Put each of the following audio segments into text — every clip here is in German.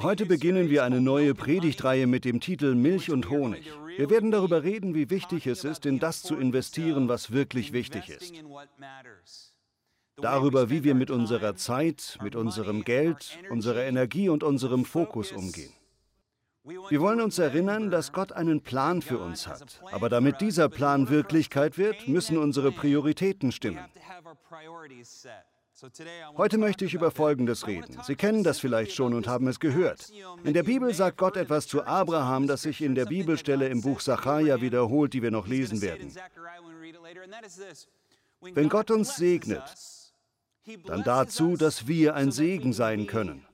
Heute beginnen wir eine neue Predigtreihe mit dem Titel Milch und Honig. Wir werden darüber reden, wie wichtig es ist, in das zu investieren, was wirklich wichtig ist. Darüber, wie wir mit unserer Zeit, mit unserem Geld, unserer Energie und unserem Fokus umgehen. Wir wollen uns erinnern, dass Gott einen Plan für uns hat. Aber damit dieser Plan Wirklichkeit wird, müssen unsere Prioritäten stimmen. Heute möchte ich über Folgendes reden. Sie kennen das vielleicht schon und haben es gehört. In der Bibel sagt Gott etwas zu Abraham, das sich in der Bibelstelle im Buch Sacharja wiederholt, die wir noch lesen werden. Wenn Gott uns segnet, dann dazu, dass wir ein Segen sein können.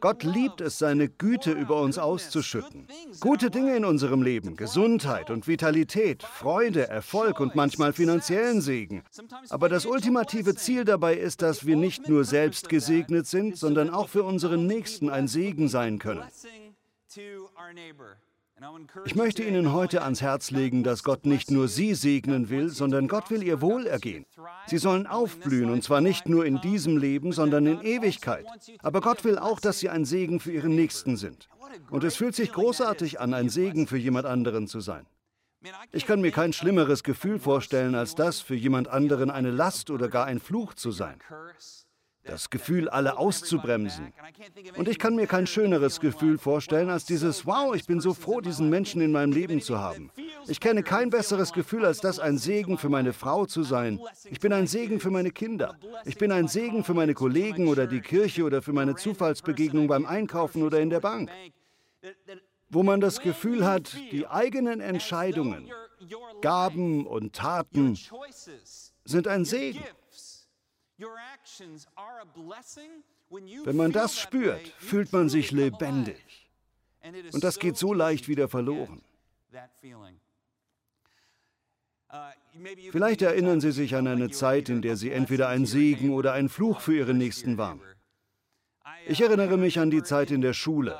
Gott liebt es, seine Güte über uns auszuschütten. Gute Dinge in unserem Leben, Gesundheit und Vitalität, Freude, Erfolg und manchmal finanziellen Segen. Aber das ultimative Ziel dabei ist, dass wir nicht nur selbst gesegnet sind, sondern auch für unseren Nächsten ein Segen sein können. Ich möchte Ihnen heute ans Herz legen, dass Gott nicht nur Sie segnen will, sondern Gott will Ihr Wohlergehen. Sie sollen aufblühen, und zwar nicht nur in diesem Leben, sondern in Ewigkeit. Aber Gott will auch, dass Sie ein Segen für Ihren Nächsten sind. Und es fühlt sich großartig an, ein Segen für jemand anderen zu sein. Ich kann mir kein schlimmeres Gefühl vorstellen, als das, für jemand anderen eine Last oder gar ein Fluch zu sein das Gefühl, alle auszubremsen. Und ich kann mir kein schöneres Gefühl vorstellen als dieses, wow, ich bin so froh, diesen Menschen in meinem Leben zu haben. Ich kenne kein besseres Gefühl als das, ein Segen für meine Frau zu sein. Ich bin ein Segen für meine Kinder. Ich bin ein Segen für meine Kollegen oder die Kirche oder für meine Zufallsbegegnung beim Einkaufen oder in der Bank. Wo man das Gefühl hat, die eigenen Entscheidungen, Gaben und Taten sind ein Segen. Wenn man das spürt, fühlt man sich lebendig. Und das geht so leicht wieder verloren. Uh, Vielleicht erinnern Sie sich an eine Zeit, in der Sie entweder ein Segen oder ein Fluch für Ihren Nächsten waren. Ich uh, erinnere mich an die Zeit in der Schule.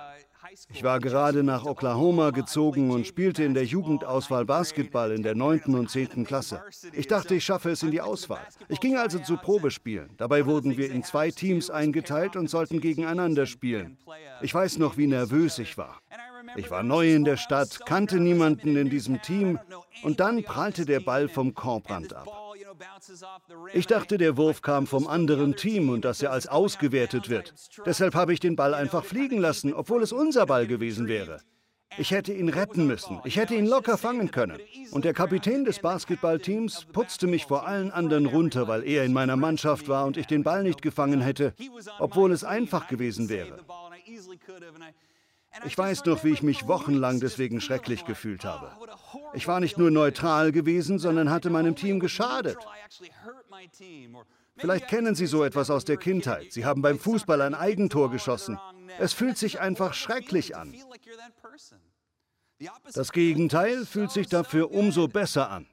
Ich war gerade nach Oklahoma gezogen und spielte in der Jugendauswahl Basketball in der 9. und 10. Klasse. Ich dachte, ich schaffe es in die Auswahl. Ich ging also zu Probespielen. Dabei wurden wir in zwei Teams eingeteilt und sollten gegeneinander spielen. Ich weiß noch, wie nervös ich war. Ich war neu in der Stadt, kannte niemanden in diesem Team und dann prallte der Ball vom Korbrand ab. Ich dachte, der Wurf kam vom anderen Team und dass er als ausgewertet wird. Deshalb habe ich den Ball einfach fliegen lassen, obwohl es unser Ball gewesen wäre. Ich hätte ihn retten müssen. Ich hätte ihn locker fangen können. Und der Kapitän des Basketballteams putzte mich vor allen anderen runter, weil er in meiner Mannschaft war und ich den Ball nicht gefangen hätte, obwohl es einfach gewesen wäre. Ich weiß noch, wie ich mich wochenlang deswegen schrecklich gefühlt habe. Ich war nicht nur neutral gewesen, sondern hatte meinem Team geschadet. Vielleicht kennen Sie so etwas aus der Kindheit. Sie haben beim Fußball ein Eigentor geschossen. Es fühlt sich einfach schrecklich an. Das Gegenteil fühlt sich dafür umso besser an.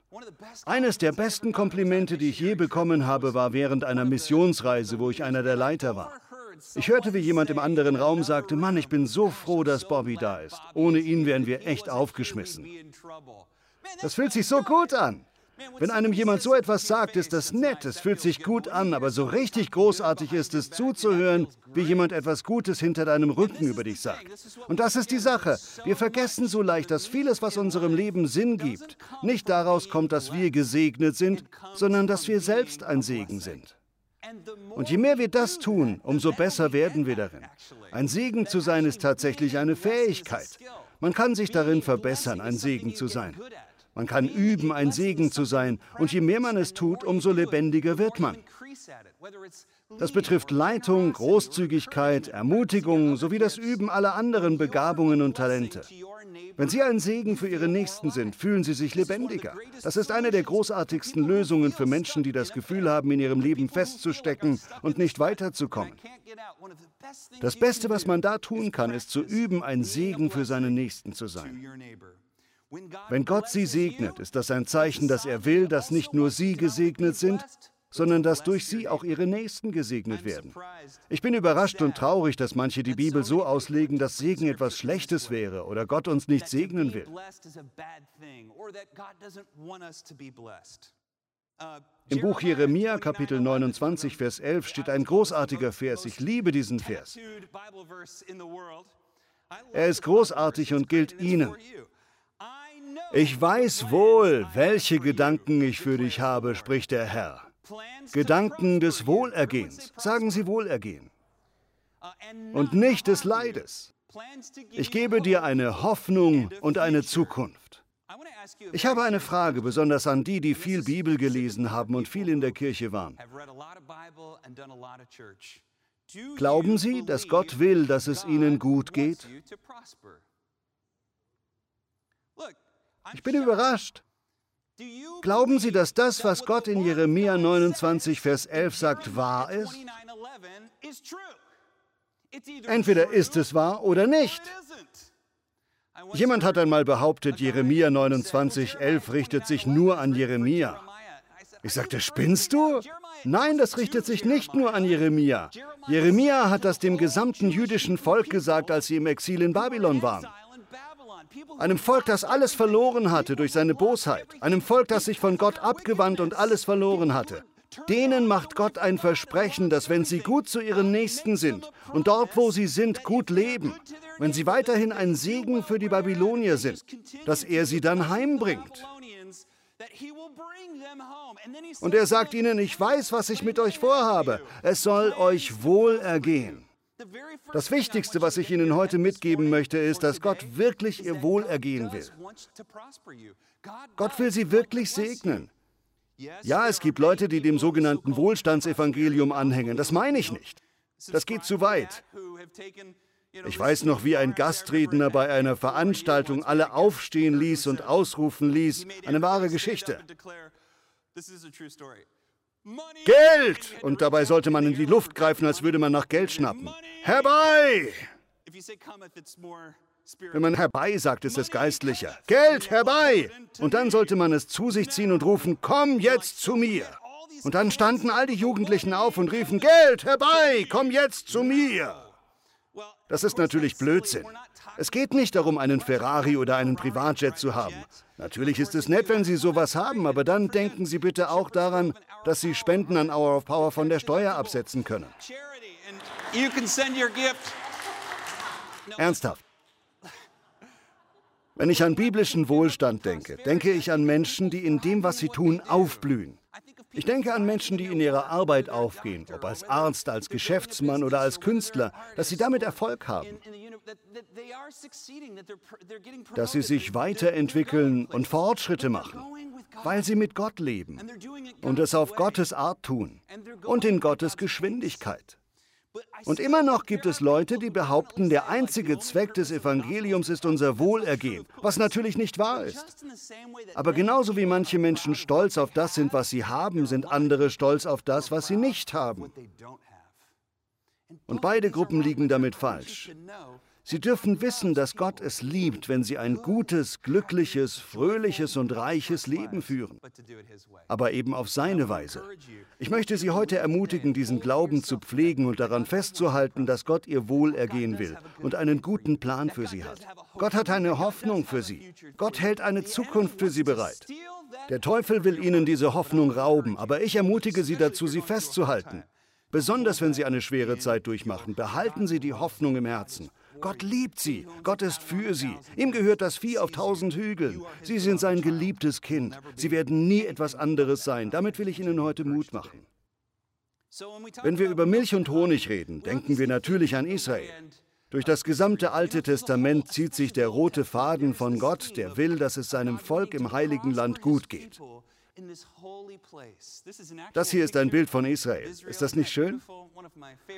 Eines der besten Komplimente, die ich je bekommen habe, war während einer Missionsreise, wo ich einer der Leiter war. Ich hörte, wie jemand im anderen Raum sagte, Mann, ich bin so froh, dass Bobby da ist. Ohne ihn wären wir echt aufgeschmissen. Das fühlt sich so gut an. Wenn einem jemand so etwas sagt, ist das nett, es fühlt sich gut an, aber so richtig großartig ist es zuzuhören, wie jemand etwas Gutes hinter deinem Rücken über dich sagt. Und das ist die Sache. Wir vergessen so leicht, dass vieles, was unserem Leben Sinn gibt, nicht daraus kommt, dass wir gesegnet sind, sondern dass wir selbst ein Segen sind. Und je mehr wir das tun, umso besser werden wir darin. Ein Segen zu sein ist tatsächlich eine Fähigkeit. Man kann sich darin verbessern, ein Segen zu sein. Man kann üben, ein Segen zu sein. Und je mehr man es tut, umso lebendiger wird man. Das betrifft Leitung, Großzügigkeit, Ermutigung sowie das Üben aller anderen Begabungen und Talente. Wenn Sie ein Segen für Ihre Nächsten sind, fühlen Sie sich lebendiger. Das ist eine der großartigsten Lösungen für Menschen, die das Gefühl haben, in ihrem Leben festzustecken und nicht weiterzukommen. Das Beste, was man da tun kann, ist zu üben, ein Segen für seine Nächsten zu sein. Wenn Gott Sie segnet, ist das ein Zeichen, dass er will, dass nicht nur Sie gesegnet sind, sondern dass durch sie auch ihre Nächsten gesegnet werden. Ich bin überrascht und traurig, dass manche die Bibel so auslegen, dass Segen etwas Schlechtes wäre oder Gott uns nicht segnen will. Im Buch Jeremia, Kapitel 29, Vers 11, steht ein großartiger Vers. Ich liebe diesen Vers. Er ist großartig und gilt Ihnen. Ich weiß wohl, welche Gedanken ich für dich habe, spricht der Herr. Gedanken des Wohlergehens. Sagen Sie Wohlergehen. Und nicht des Leides. Ich gebe dir eine Hoffnung und eine Zukunft. Ich habe eine Frage, besonders an die, die viel Bibel gelesen haben und viel in der Kirche waren. Glauben Sie, dass Gott will, dass es Ihnen gut geht? Ich bin überrascht. Glauben Sie, dass das, was Gott in Jeremia 29, Vers 11 sagt, wahr ist? Entweder ist es wahr oder nicht. Jemand hat einmal behauptet, Jeremia 29, 11 richtet sich nur an Jeremia. Ich sagte, spinnst du? Nein, das richtet sich nicht nur an Jeremia. Jeremia hat das dem gesamten jüdischen Volk gesagt, als sie im Exil in Babylon waren. Einem Volk, das alles verloren hatte durch seine Bosheit. Einem Volk, das sich von Gott abgewandt und alles verloren hatte. Denen macht Gott ein Versprechen, dass wenn sie gut zu ihren Nächsten sind und dort, wo sie sind, gut leben, wenn sie weiterhin ein Segen für die Babylonier sind, dass er sie dann heimbringt. Und er sagt ihnen, ich weiß, was ich mit euch vorhabe. Es soll euch wohl ergehen. Das Wichtigste, was ich Ihnen heute mitgeben möchte, ist, dass Gott wirklich Ihr Wohlergehen will. Gott will Sie wirklich segnen. Ja, es gibt Leute, die dem sogenannten Wohlstandsevangelium anhängen. Das meine ich nicht. Das geht zu weit. Ich weiß noch, wie ein Gastredner bei einer Veranstaltung alle aufstehen ließ und ausrufen ließ. Eine wahre Geschichte. Geld! Und dabei sollte man in die Luft greifen, als würde man nach Geld schnappen. Herbei! Wenn man herbei sagt, ist es geistlicher. Geld herbei! Und dann sollte man es zu sich ziehen und rufen, komm jetzt zu mir. Und dann standen all die Jugendlichen auf und riefen, Geld herbei, komm jetzt zu mir. Das ist natürlich Blödsinn. Es geht nicht darum, einen Ferrari oder einen Privatjet zu haben. Natürlich ist es nett, wenn Sie sowas haben, aber dann denken Sie bitte auch daran, dass Sie Spenden an Hour of Power von der Steuer absetzen können. Ernsthaft. Wenn ich an biblischen Wohlstand denke, denke ich an Menschen, die in dem, was sie tun, aufblühen. Ich denke an Menschen, die in ihrer Arbeit aufgehen, ob als Arzt, als Geschäftsmann oder als Künstler, dass sie damit Erfolg haben, dass sie sich weiterentwickeln und Fortschritte machen, weil sie mit Gott leben und es auf Gottes Art tun und in Gottes Geschwindigkeit. Und immer noch gibt es Leute, die behaupten, der einzige Zweck des Evangeliums ist unser Wohlergehen, was natürlich nicht wahr ist. Aber genauso wie manche Menschen stolz auf das sind, was sie haben, sind andere stolz auf das, was sie nicht haben. Und beide Gruppen liegen damit falsch. Sie dürfen wissen, dass Gott es liebt, wenn sie ein gutes, glückliches, fröhliches und reiches Leben führen, aber eben auf seine Weise. Ich möchte Sie heute ermutigen, diesen Glauben zu pflegen und daran festzuhalten, dass Gott Ihr Wohlergehen will und einen guten Plan für Sie hat. Gott hat eine Hoffnung für Sie. Gott hält eine Zukunft für Sie bereit. Der Teufel will Ihnen diese Hoffnung rauben, aber ich ermutige Sie dazu, sie festzuhalten. Besonders wenn Sie eine schwere Zeit durchmachen, behalten Sie die Hoffnung im Herzen. Gott liebt sie. Gott ist für sie. Ihm gehört das Vieh auf tausend Hügeln. Sie sind sein geliebtes Kind. Sie werden nie etwas anderes sein. Damit will ich Ihnen heute Mut machen. Wenn wir über Milch und Honig reden, denken wir natürlich an Israel. Durch das gesamte Alte Testament zieht sich der rote Faden von Gott, der will, dass es seinem Volk im heiligen Land gut geht. Das hier ist ein Bild von Israel. Ist das nicht schön?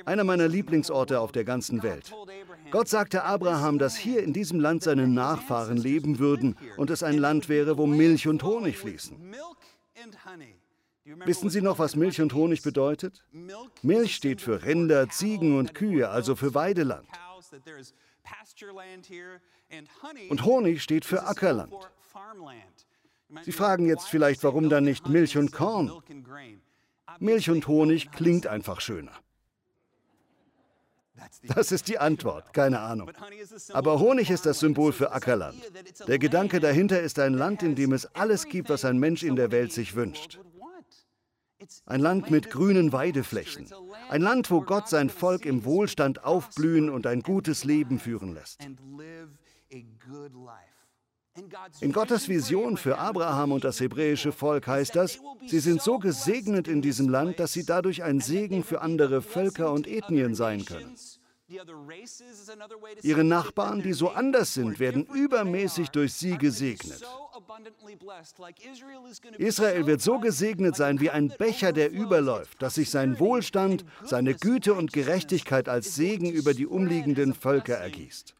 Einer meiner Lieblingsorte auf der ganzen Welt. Gott sagte Abraham, dass hier in diesem Land seine Nachfahren leben würden und es ein Land wäre, wo Milch und Honig fließen. Wissen Sie noch, was Milch und Honig bedeutet? Milch steht für Rinder, Ziegen und Kühe, also für Weideland. Und Honig steht für Ackerland. Sie fragen jetzt vielleicht, warum dann nicht Milch und Korn? Milch und Honig klingt einfach schöner. Das ist die Antwort, keine Ahnung. Aber Honig ist das Symbol für Ackerland. Der Gedanke dahinter ist ein Land, in dem es alles gibt, was ein Mensch in der Welt sich wünscht. Ein Land mit grünen Weideflächen. Ein Land, wo Gott sein Volk im Wohlstand aufblühen und ein gutes Leben führen lässt. In Gottes Vision für Abraham und das hebräische Volk heißt das, sie sind so gesegnet in diesem Land, dass sie dadurch ein Segen für andere Völker und Ethnien sein können. Ihre Nachbarn, die so anders sind, werden übermäßig durch sie gesegnet. Israel wird so gesegnet sein wie ein Becher, der überläuft, dass sich sein Wohlstand, seine Güte und Gerechtigkeit als Segen über die umliegenden Völker ergießt.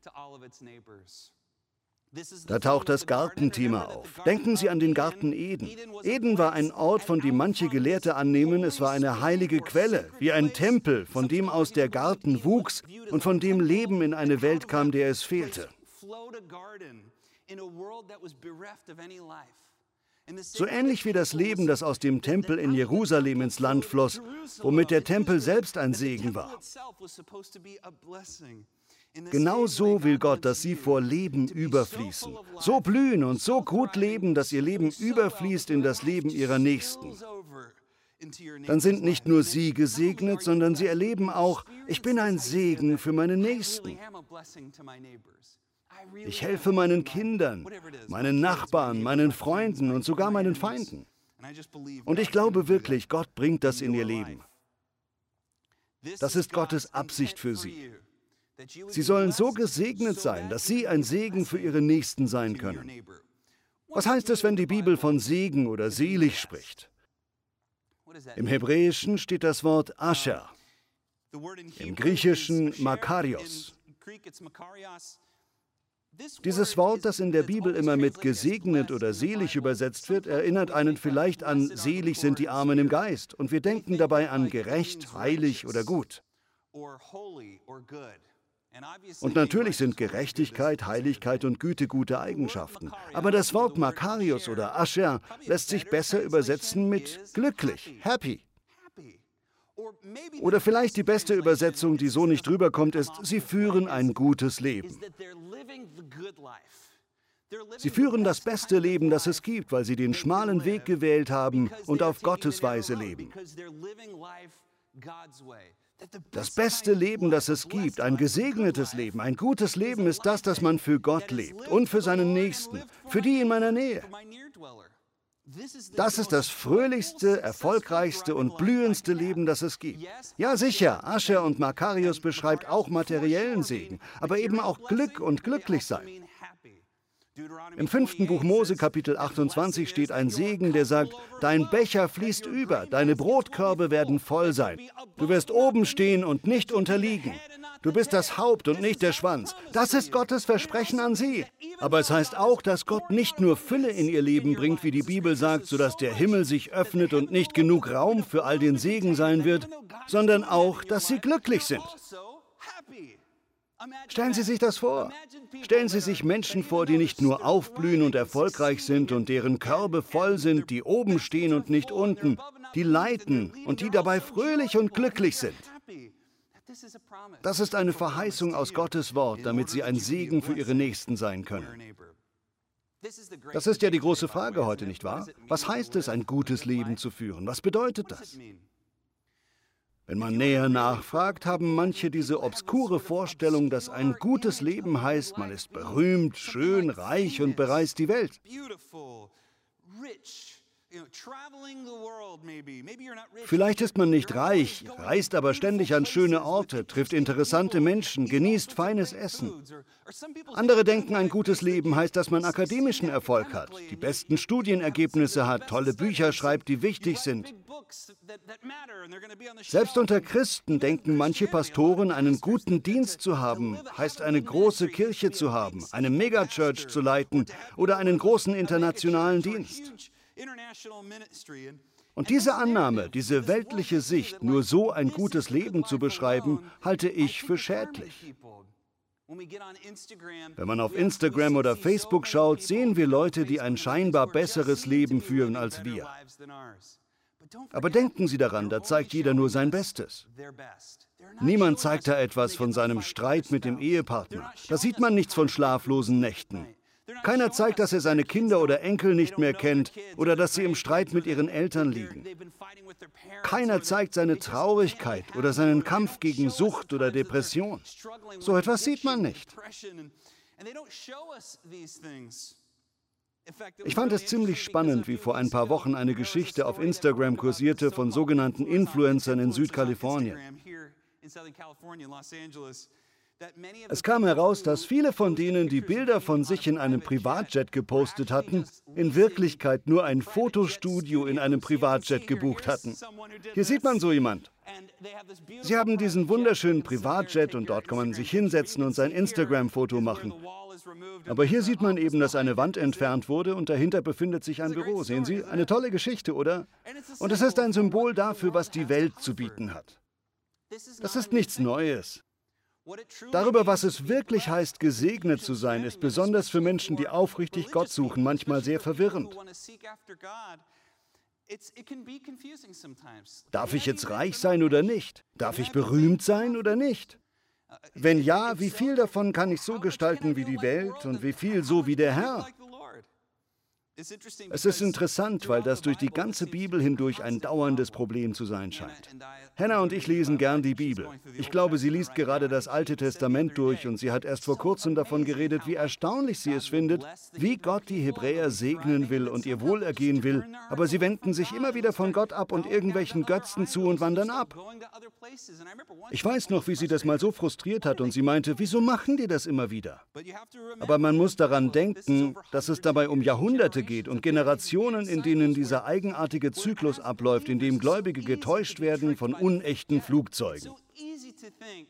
Da taucht das Gartenthema auf. Denken Sie an den Garten Eden. Eden war ein Ort, von dem manche Gelehrte annehmen, es war eine heilige Quelle, wie ein Tempel, von dem aus der Garten wuchs und von dem Leben in eine Welt kam, der es fehlte. So ähnlich wie das Leben, das aus dem Tempel in Jerusalem ins Land floss, womit der Tempel selbst ein Segen war. Genau so will Gott, dass sie vor Leben überfließen. So blühen und so gut leben, dass ihr Leben überfließt in das Leben ihrer Nächsten. Dann sind nicht nur sie gesegnet, sondern sie erleben auch, ich bin ein Segen für meine Nächsten. Ich helfe meinen Kindern, meinen Nachbarn, meinen Freunden und sogar meinen Feinden. Und ich glaube wirklich, Gott bringt das in ihr Leben. Das ist Gottes Absicht für sie. Sie sollen so gesegnet sein, dass sie ein Segen für ihre Nächsten sein können. Was heißt es, wenn die Bibel von Segen oder selig spricht? Im Hebräischen steht das Wort Asher, im Griechischen Makarios. Dieses Wort, das in der Bibel immer mit gesegnet oder selig übersetzt wird, erinnert einen vielleicht an selig sind die Armen im Geist und wir denken dabei an gerecht, heilig oder gut. Und natürlich sind Gerechtigkeit, Heiligkeit und Güte gute Eigenschaften. Aber das Wort Makarios oder Asher lässt sich besser übersetzen mit glücklich, happy. Oder vielleicht die beste Übersetzung, die so nicht rüberkommt, ist, sie führen ein gutes Leben. Sie führen das beste Leben, das es gibt, weil sie den schmalen Weg gewählt haben und auf Gottes Weise leben. Das beste Leben, das es gibt, ein gesegnetes Leben, ein gutes Leben ist das, das man für Gott lebt und für seinen Nächsten, für die in meiner Nähe. Das ist das fröhlichste, erfolgreichste und blühendste Leben, das es gibt. Ja, sicher, Ascher und Makarius beschreibt auch materiellen Segen, aber eben auch Glück und glücklich sein. Im fünften Buch Mose Kapitel 28 steht ein Segen, der sagt, dein Becher fließt über, deine Brotkörbe werden voll sein. Du wirst oben stehen und nicht unterliegen. Du bist das Haupt und nicht der Schwanz. Das ist Gottes Versprechen an sie. Aber es heißt auch, dass Gott nicht nur Fülle in ihr Leben bringt, wie die Bibel sagt, sodass der Himmel sich öffnet und nicht genug Raum für all den Segen sein wird, sondern auch, dass sie glücklich sind. Stellen Sie sich das vor. Stellen Sie sich Menschen vor, die nicht nur aufblühen und erfolgreich sind und deren Körbe voll sind, die oben stehen und nicht unten, die leiten und die dabei fröhlich und glücklich sind. Das ist eine Verheißung aus Gottes Wort, damit sie ein Segen für ihre Nächsten sein können. Das ist ja die große Frage heute, nicht wahr? Was heißt es, ein gutes Leben zu führen? Was bedeutet das? Wenn man näher nachfragt, haben manche diese obskure Vorstellung, dass ein gutes Leben heißt, man ist berühmt, schön, reich und bereist die Welt. Vielleicht ist man nicht reich, reist aber ständig an schöne Orte, trifft interessante Menschen, genießt feines Essen. Andere denken, ein gutes Leben heißt, dass man akademischen Erfolg hat, die besten Studienergebnisse hat, tolle Bücher schreibt, die wichtig sind. Selbst unter Christen denken manche Pastoren, einen guten Dienst zu haben, heißt eine große Kirche zu haben, eine Megachurch zu leiten oder einen großen internationalen Dienst. Und diese Annahme, diese weltliche Sicht, nur so ein gutes Leben zu beschreiben, halte ich für schädlich. Wenn man auf Instagram oder Facebook schaut, sehen wir Leute, die ein scheinbar besseres Leben führen als wir. Aber denken Sie daran, da zeigt jeder nur sein Bestes. Niemand zeigt da etwas von seinem Streit mit dem Ehepartner. Da sieht man nichts von schlaflosen Nächten. Keiner zeigt, dass er seine Kinder oder Enkel nicht mehr kennt oder dass sie im Streit mit ihren Eltern liegen. Keiner zeigt seine Traurigkeit oder seinen Kampf gegen Sucht oder Depression. So etwas sieht man nicht. Ich fand es ziemlich spannend, wie vor ein paar Wochen eine Geschichte auf Instagram kursierte von sogenannten Influencern in Südkalifornien. Es kam heraus, dass viele von denen, die Bilder von sich in einem Privatjet gepostet hatten, in Wirklichkeit nur ein Fotostudio in einem Privatjet gebucht hatten. Hier sieht man so jemand. Sie haben diesen wunderschönen Privatjet und dort kann man sich hinsetzen und sein Instagram-Foto machen. Aber hier sieht man eben, dass eine Wand entfernt wurde und dahinter befindet sich ein Büro. Sehen Sie? Eine tolle Geschichte, oder? Und es ist ein Symbol dafür, was die Welt zu bieten hat. Das ist nichts Neues. Darüber, was es wirklich heißt, gesegnet zu sein, ist besonders für Menschen, die aufrichtig Gott suchen, manchmal sehr verwirrend. Darf ich jetzt reich sein oder nicht? Darf ich berühmt sein oder nicht? Wenn ja, wie viel davon kann ich so gestalten wie die Welt und wie viel so wie der Herr? Es ist interessant, weil das durch die ganze Bibel hindurch ein dauerndes Problem zu sein scheint. Hannah und ich lesen gern die Bibel. Ich glaube, sie liest gerade das Alte Testament durch und sie hat erst vor kurzem davon geredet, wie erstaunlich sie es findet, wie Gott die Hebräer segnen will und ihr Wohlergehen will, aber sie wenden sich immer wieder von Gott ab und irgendwelchen Götzen zu und wandern ab. Ich weiß noch, wie sie das mal so frustriert hat und sie meinte, wieso machen die das immer wieder? Aber man muss daran denken, dass es dabei um Jahrhunderte geht und Generationen, in denen dieser eigenartige Zyklus abläuft, in dem Gläubige getäuscht werden von unechten Flugzeugen.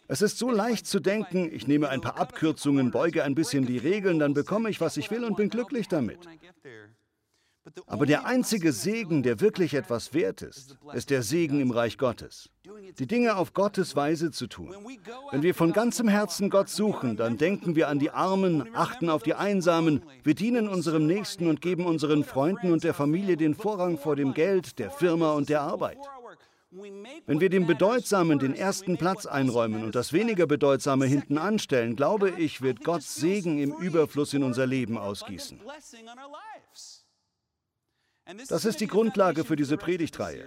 Es ist so leicht zu denken, ich nehme ein paar Abkürzungen, beuge ein bisschen die Regeln, dann bekomme ich, was ich will und bin glücklich damit. Aber der einzige Segen, der wirklich etwas wert ist, ist der Segen im Reich Gottes. Die Dinge auf Gottes Weise zu tun. Wenn wir von ganzem Herzen Gott suchen, dann denken wir an die Armen, achten auf die Einsamen, wir dienen unserem Nächsten und geben unseren Freunden und der Familie den Vorrang vor dem Geld, der Firma und der Arbeit. Wenn wir dem Bedeutsamen den ersten Platz einräumen und das weniger Bedeutsame hinten anstellen, glaube ich, wird Gottes Segen im Überfluss in unser Leben ausgießen. Das ist die Grundlage für diese Predigtreihe.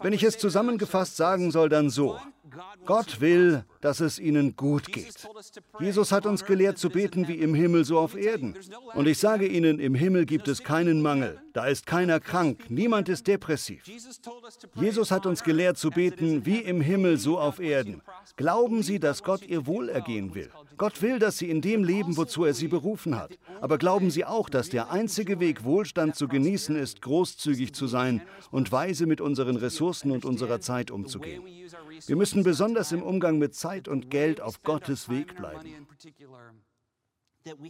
Wenn ich es zusammengefasst sagen soll, dann so. Gott will, dass es ihnen gut geht. Jesus hat uns gelehrt zu beten wie im Himmel so auf Erden. Und ich sage Ihnen, im Himmel gibt es keinen Mangel. Da ist keiner krank, niemand ist depressiv. Jesus hat uns gelehrt zu beten wie im Himmel so auf Erden. Glauben Sie, dass Gott Ihr Wohlergehen will. Gott will, dass Sie in dem leben, wozu er Sie berufen hat. Aber glauben Sie auch, dass der einzige Weg, Wohlstand zu genießen, ist, großzügig zu sein und weise mit unseren Ressourcen und unserer Zeit umzugehen. Wir müssen besonders im Umgang mit Zeit und Geld auf Gottes Weg bleiben.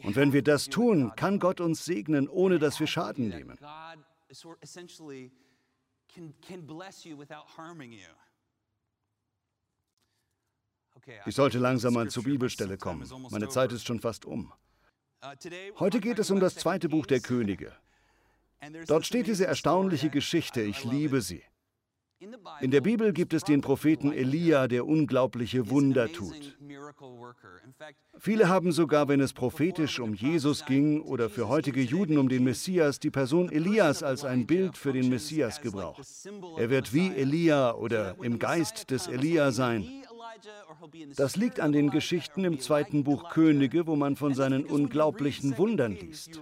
Und wenn wir das tun, kann Gott uns segnen, ohne dass wir Schaden nehmen. Ich sollte langsam mal zur Bibelstelle kommen. Meine Zeit ist schon fast um. Heute geht es um das zweite Buch der Könige. Dort steht diese erstaunliche Geschichte, ich liebe sie. In der Bibel gibt es den Propheten Elia, der unglaubliche Wunder tut. Viele haben sogar, wenn es prophetisch um Jesus ging oder für heutige Juden um den Messias, die Person Elias als ein Bild für den Messias gebraucht. Er wird wie Elia oder im Geist des Elia sein. Das liegt an den Geschichten im zweiten Buch Könige, wo man von seinen unglaublichen Wundern liest.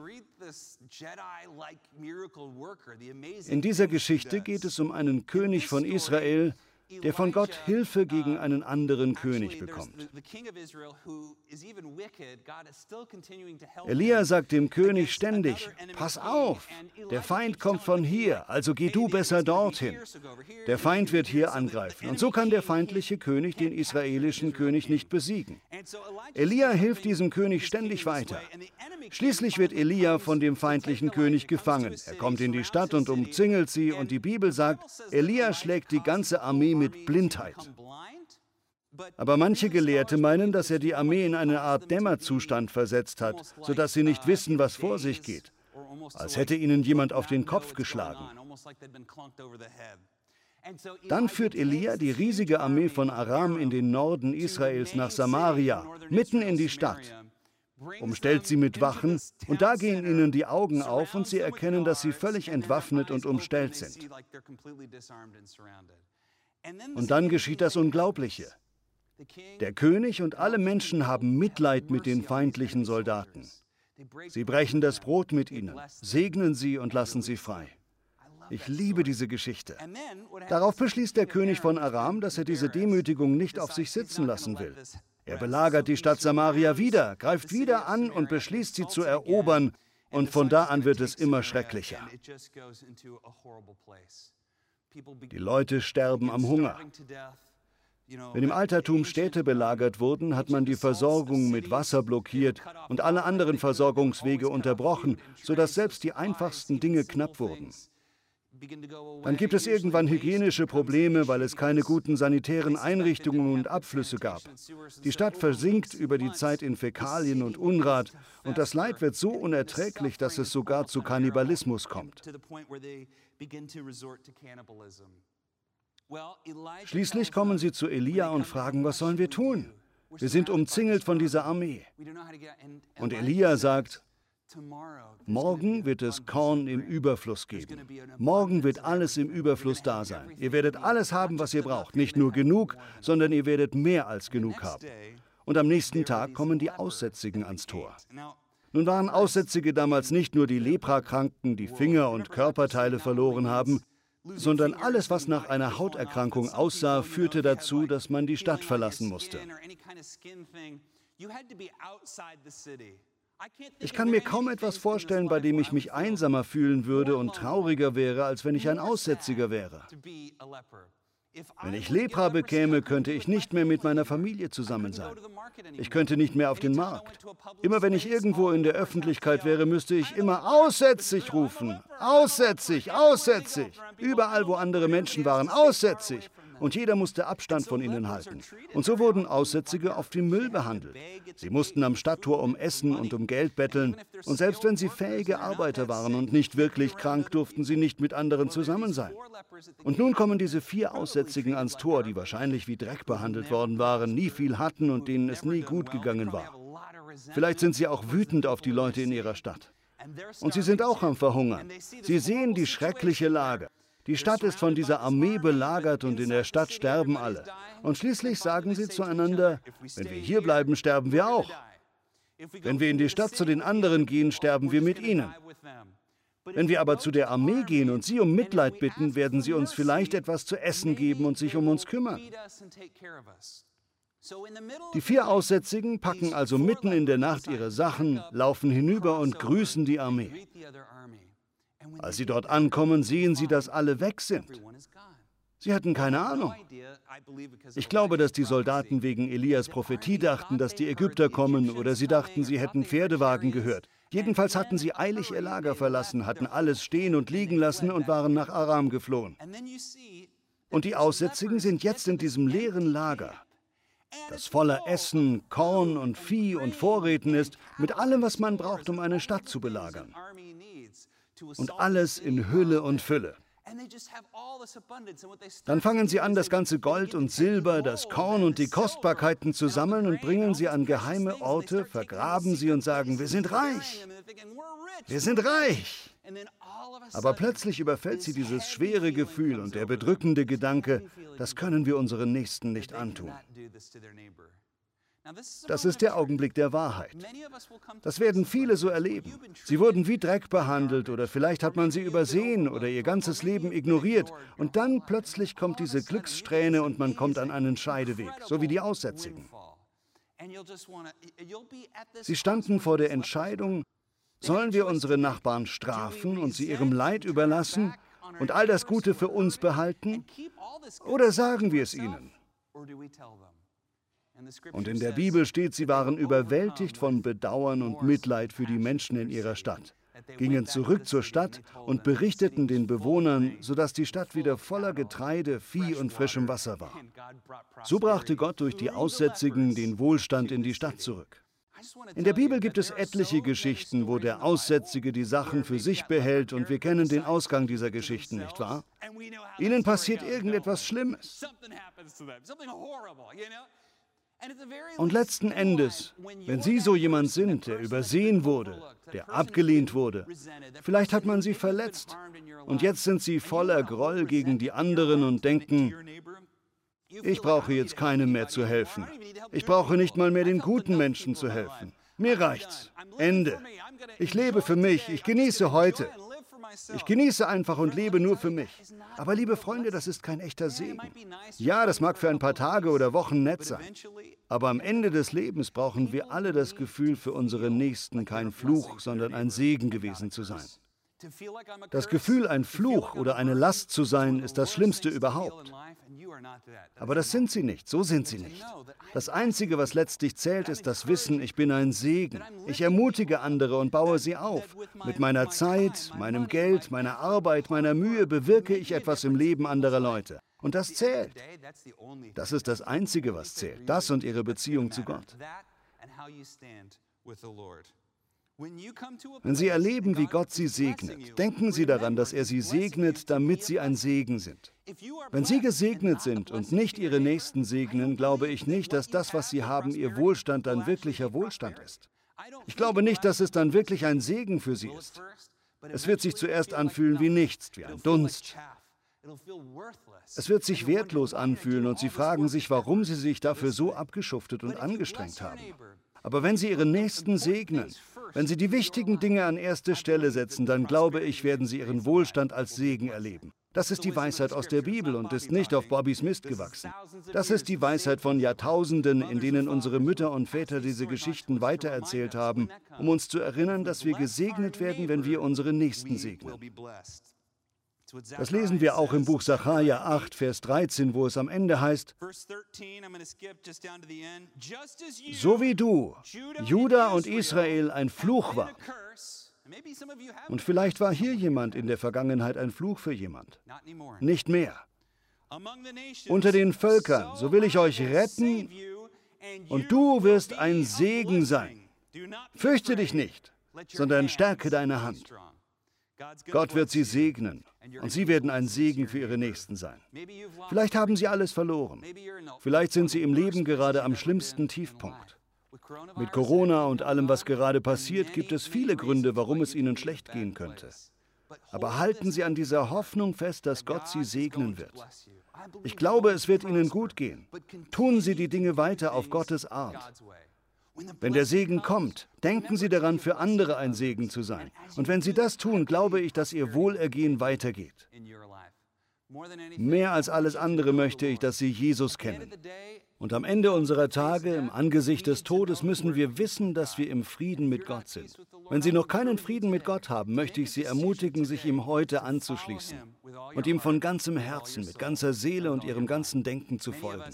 In dieser Geschichte geht es um einen König von Israel, der von Gott Hilfe gegen einen anderen König bekommt. Elia sagt dem König ständig, pass auf, der Feind kommt von hier, also geh du besser dorthin. Der Feind wird hier angreifen. Und so kann der feindliche König den israelischen König nicht besiegen. Elia hilft diesem König ständig weiter. Schließlich wird Elia von dem feindlichen König gefangen. Er kommt in die Stadt und umzingelt sie und die Bibel sagt, Elia schlägt die ganze Armee mit Blindheit. Aber manche Gelehrte meinen, dass er die Armee in eine Art Dämmerzustand versetzt hat, sodass sie nicht wissen, was vor sich geht, als hätte ihnen jemand auf den Kopf geschlagen. Dann führt Elia die riesige Armee von Aram in den Norden Israels nach Samaria, mitten in die Stadt. umstellt sie mit Wachen und da gehen ihnen die Augen auf und sie erkennen, dass sie völlig entwaffnet und umstellt sind. Und dann geschieht das Unglaubliche. Der König und alle Menschen haben Mitleid mit den feindlichen Soldaten. Sie brechen das Brot mit ihnen, segnen sie und lassen sie frei. Ich liebe diese Geschichte. Darauf beschließt der König von Aram, dass er diese Demütigung nicht auf sich sitzen lassen will. Er belagert die Stadt Samaria wieder, greift wieder an und beschließt sie zu erobern, und von da an wird es immer schrecklicher. Die Leute sterben am Hunger. Wenn im Altertum Städte belagert wurden, hat man die Versorgung mit Wasser blockiert und alle anderen Versorgungswege unterbrochen, sodass selbst die einfachsten Dinge knapp wurden. Dann gibt es irgendwann hygienische Probleme, weil es keine guten sanitären Einrichtungen und Abflüsse gab. Die Stadt versinkt über die Zeit in Fäkalien und Unrat und das Leid wird so unerträglich, dass es sogar zu Kannibalismus kommt. Schließlich kommen sie zu Elia und fragen, was sollen wir tun? Wir sind umzingelt von dieser Armee. Und Elia sagt, Morgen wird es Korn im Überfluss geben. Morgen wird alles im Überfluss da sein. Ihr werdet alles haben, was ihr braucht. Nicht nur genug, sondern ihr werdet mehr als genug haben. Und am nächsten Tag kommen die Aussätzigen ans Tor. Nun waren Aussätzige damals nicht nur die Leprakranken, die Finger und Körperteile verloren haben, sondern alles, was nach einer Hauterkrankung aussah, führte dazu, dass man die Stadt verlassen musste. Ich kann mir kaum etwas vorstellen, bei dem ich mich einsamer fühlen würde und trauriger wäre, als wenn ich ein Aussätziger wäre. Wenn ich Lepra bekäme, könnte ich nicht mehr mit meiner Familie zusammen sein. Ich könnte nicht mehr auf den Markt. Immer wenn ich irgendwo in der Öffentlichkeit wäre, müsste ich immer aussätzig rufen. Aussätzig, aussätzig. Überall, wo andere Menschen waren, aussätzig und jeder musste Abstand von ihnen halten. Und so wurden Aussätzige oft wie Müll behandelt. Sie mussten am Stadttor um Essen und um Geld betteln und selbst wenn sie fähige Arbeiter waren und nicht wirklich krank, durften sie nicht mit anderen zusammen sein. Und nun kommen diese vier Aussätzigen ans Tor, die wahrscheinlich wie Dreck behandelt worden waren, nie viel hatten und denen es nie gut gegangen war. Vielleicht sind sie auch wütend auf die Leute in ihrer Stadt. Und sie sind auch am Verhungern. Sie sehen die schreckliche Lage. Die Stadt ist von dieser Armee belagert und in der Stadt sterben alle. Und schließlich sagen sie zueinander, wenn wir hier bleiben, sterben wir auch. Wenn wir in die Stadt zu den anderen gehen, sterben wir mit ihnen. Wenn wir aber zu der Armee gehen und sie um Mitleid bitten, werden sie uns vielleicht etwas zu essen geben und sich um uns kümmern. Die vier Aussätzigen packen also mitten in der Nacht ihre Sachen, laufen hinüber und grüßen die Armee. Als sie dort ankommen, sehen sie, dass alle weg sind. Sie hatten keine Ahnung. Ich glaube, dass die Soldaten wegen Elias Prophetie dachten, dass die Ägypter kommen, oder sie dachten, sie hätten Pferdewagen gehört. Jedenfalls hatten sie eilig ihr Lager verlassen, hatten alles stehen und liegen lassen und waren nach Aram geflohen. Und die Aussätzigen sind jetzt in diesem leeren Lager, das voller Essen, Korn und Vieh und Vorräten ist, mit allem, was man braucht, um eine Stadt zu belagern und alles in Hülle und Fülle. Dann fangen sie an, das ganze Gold und Silber, das Korn und die Kostbarkeiten zu sammeln und bringen sie an geheime Orte, vergraben sie und sagen, wir sind reich. Wir sind reich. Aber plötzlich überfällt sie dieses schwere Gefühl und der bedrückende Gedanke, das können wir unseren Nächsten nicht antun. Das ist der Augenblick der Wahrheit. Das werden viele so erleben. Sie wurden wie Dreck behandelt oder vielleicht hat man sie übersehen oder ihr ganzes Leben ignoriert. Und dann plötzlich kommt diese Glückssträhne und man kommt an einen Scheideweg, so wie die Aussätzigen. Sie standen vor der Entscheidung, sollen wir unsere Nachbarn strafen und sie ihrem Leid überlassen und all das Gute für uns behalten? Oder sagen wir es ihnen? Und in der Bibel steht, sie waren überwältigt von Bedauern und Mitleid für die Menschen in ihrer Stadt, gingen zurück zur Stadt und berichteten den Bewohnern, sodass die Stadt wieder voller Getreide, Vieh und frischem Wasser war. So brachte Gott durch die Aussätzigen den Wohlstand in die Stadt zurück. In der Bibel gibt es etliche Geschichten, wo der Aussätzige die Sachen für sich behält und wir kennen den Ausgang dieser Geschichten, nicht wahr? Ihnen passiert irgendetwas Schlimmes. Und letzten Endes, wenn Sie so jemand sind, der übersehen wurde, der abgelehnt wurde, vielleicht hat man Sie verletzt und jetzt sind Sie voller Groll gegen die anderen und denken, ich brauche jetzt keinem mehr zu helfen. Ich brauche nicht mal mehr den guten Menschen zu helfen. Mir reicht's. Ende. Ich lebe für mich. Ich genieße heute. Ich genieße einfach und lebe nur für mich. Aber liebe Freunde, das ist kein echter Segen. Ja, das mag für ein paar Tage oder Wochen nett sein. Aber am Ende des Lebens brauchen wir alle das Gefühl, für unsere Nächsten kein Fluch, sondern ein Segen gewesen zu sein. Das Gefühl, ein Fluch oder eine Last zu sein, ist das Schlimmste überhaupt. Aber das sind sie nicht, so sind sie nicht. Das Einzige, was letztlich zählt, ist das Wissen, ich bin ein Segen. Ich ermutige andere und baue sie auf. Mit meiner Zeit, meinem Geld, meiner Arbeit, meiner Mühe bewirke ich etwas im Leben anderer Leute. Und das zählt. Das ist das Einzige, was zählt. Das und ihre Beziehung zu Gott. Wenn Sie erleben, wie Gott Sie segnet, denken Sie daran, dass er Sie segnet, damit Sie ein Segen sind. Wenn Sie gesegnet sind und nicht Ihre Nächsten segnen, glaube ich nicht, dass das, was Sie haben, Ihr Wohlstand dann wirklicher Wohlstand ist. Ich glaube nicht, dass es dann wirklich ein Segen für Sie ist. Es wird sich zuerst anfühlen wie nichts, wie ein Dunst. Es wird sich wertlos anfühlen und Sie fragen sich, warum Sie sich dafür so abgeschuftet und angestrengt haben. Aber wenn Sie Ihren Nächsten segnen, wenn Sie die wichtigen Dinge an erste Stelle setzen, dann glaube ich, werden Sie Ihren Wohlstand als Segen erleben. Das ist die Weisheit aus der Bibel und ist nicht auf Bobbys Mist gewachsen. Das ist die Weisheit von Jahrtausenden, in denen unsere Mütter und Väter diese Geschichten weitererzählt haben, um uns zu erinnern, dass wir gesegnet werden, wenn wir unsere Nächsten segnen. Das lesen wir auch im Buch Sacharja 8, Vers 13, wo es am Ende heißt, so wie du, Juda und Israel ein Fluch war. Und vielleicht war hier jemand in der Vergangenheit ein Fluch für jemand. Nicht mehr. Unter den Völkern, so will ich euch retten und du wirst ein Segen sein. Fürchte dich nicht, sondern stärke deine Hand. Gott wird sie segnen und sie werden ein Segen für ihre Nächsten sein. Vielleicht haben sie alles verloren. Vielleicht sind sie im Leben gerade am schlimmsten Tiefpunkt. Mit Corona und allem, was gerade passiert, gibt es viele Gründe, warum es ihnen schlecht gehen könnte. Aber halten Sie an dieser Hoffnung fest, dass Gott Sie segnen wird. Ich glaube, es wird Ihnen gut gehen. Tun Sie die Dinge weiter auf Gottes Art. Wenn der Segen kommt, denken Sie daran, für andere ein Segen zu sein. Und wenn Sie das tun, glaube ich, dass Ihr Wohlergehen weitergeht. Mehr als alles andere möchte ich, dass Sie Jesus kennen. Und am Ende unserer Tage, im Angesicht des Todes, müssen wir wissen, dass wir im Frieden mit Gott sind. Wenn Sie noch keinen Frieden mit Gott haben, möchte ich Sie ermutigen, sich ihm heute anzuschließen und ihm von ganzem Herzen, mit ganzer Seele und ihrem ganzen Denken zu folgen.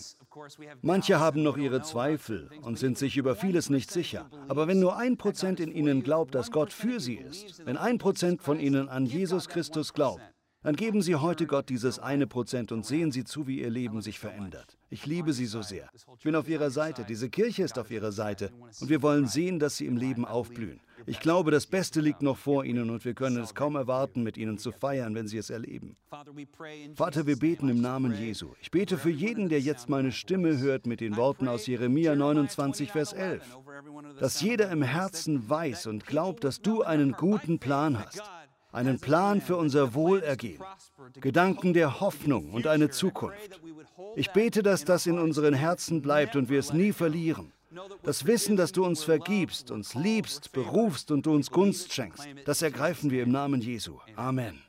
Manche haben noch ihre Zweifel und sind sich über vieles nicht sicher. Aber wenn nur ein Prozent in ihnen glaubt, dass Gott für sie ist, wenn ein Prozent von ihnen an Jesus Christus glaubt, dann geben Sie heute Gott dieses eine Prozent und sehen Sie zu, wie Ihr Leben sich verändert. Ich liebe Sie so sehr. Ich bin auf Ihrer Seite. Diese Kirche ist auf Ihrer Seite. Und wir wollen sehen, dass Sie im Leben aufblühen. Ich glaube, das Beste liegt noch vor Ihnen und wir können es kaum erwarten, mit Ihnen zu feiern, wenn Sie es erleben. Vater, wir beten im Namen Jesu. Ich bete für jeden, der jetzt meine Stimme hört mit den Worten aus Jeremia 29, Vers 11. Dass jeder im Herzen weiß und glaubt, dass du einen guten Plan hast einen Plan für unser Wohlergehen, Gedanken der Hoffnung und eine Zukunft. Ich bete, dass das in unseren Herzen bleibt und wir es nie verlieren. Das Wissen, dass du uns vergibst, uns liebst, berufst und du uns Gunst schenkst, das ergreifen wir im Namen Jesu. Amen.